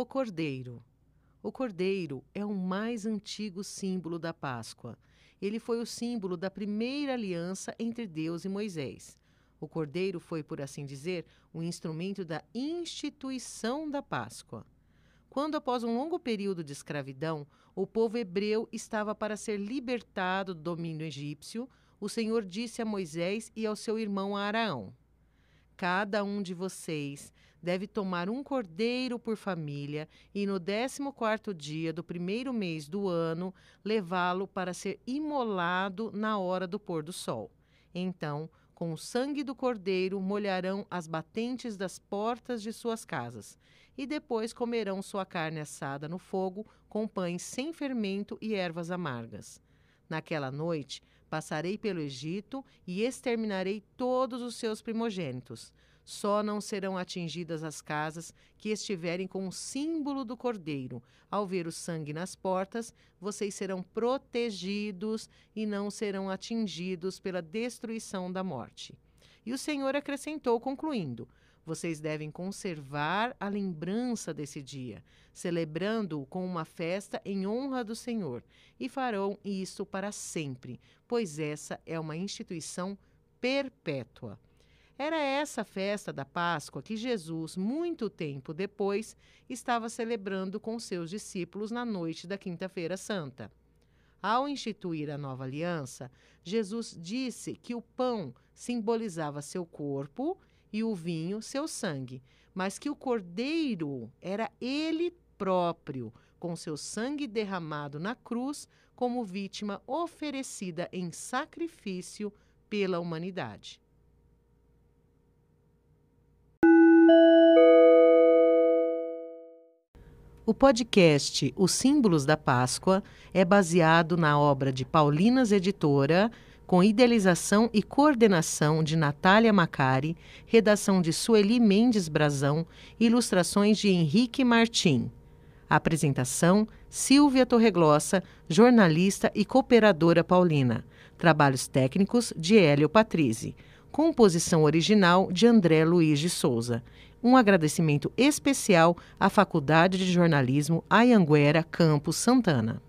O Cordeiro. O Cordeiro é o mais antigo símbolo da Páscoa. Ele foi o símbolo da primeira aliança entre Deus e Moisés. O Cordeiro foi, por assim dizer, o instrumento da instituição da Páscoa. Quando, após um longo período de escravidão, o povo hebreu estava para ser libertado do domínio egípcio, o Senhor disse a Moisés e ao seu irmão Araão: Cada um de vocês deve tomar um cordeiro por família e no décimo quarto dia do primeiro mês do ano levá-lo para ser imolado na hora do pôr do sol. Então, com o sangue do cordeiro molharão as batentes das portas de suas casas, e depois comerão sua carne assada no fogo com pães sem fermento e ervas amargas. Naquela noite passarei pelo Egito e exterminarei todos os seus primogênitos só não serão atingidas as casas que estiverem com o símbolo do cordeiro. Ao ver o sangue nas portas, vocês serão protegidos e não serão atingidos pela destruição da morte. E o Senhor acrescentou, concluindo: vocês devem conservar a lembrança desse dia, celebrando-o com uma festa em honra do Senhor, e farão isso para sempre, pois essa é uma instituição perpétua. Era essa festa da Páscoa que Jesus, muito tempo depois, estava celebrando com seus discípulos na noite da Quinta-feira Santa. Ao instituir a nova aliança, Jesus disse que o pão simbolizava seu corpo e o vinho seu sangue, mas que o cordeiro era ele próprio, com seu sangue derramado na cruz como vítima oferecida em sacrifício pela humanidade. O podcast Os Símbolos da Páscoa é baseado na obra de Paulinas Editora, com idealização e coordenação de Natália Macari, redação de Sueli Mendes Brazão, ilustrações de Henrique Martim. Apresentação: Silvia Torreglossa, jornalista e cooperadora paulina. Trabalhos técnicos de Hélio Patrizzi. Composição original de André Luiz de Souza um agradecimento especial à Faculdade de Jornalismo Ayanguera Campos Santana.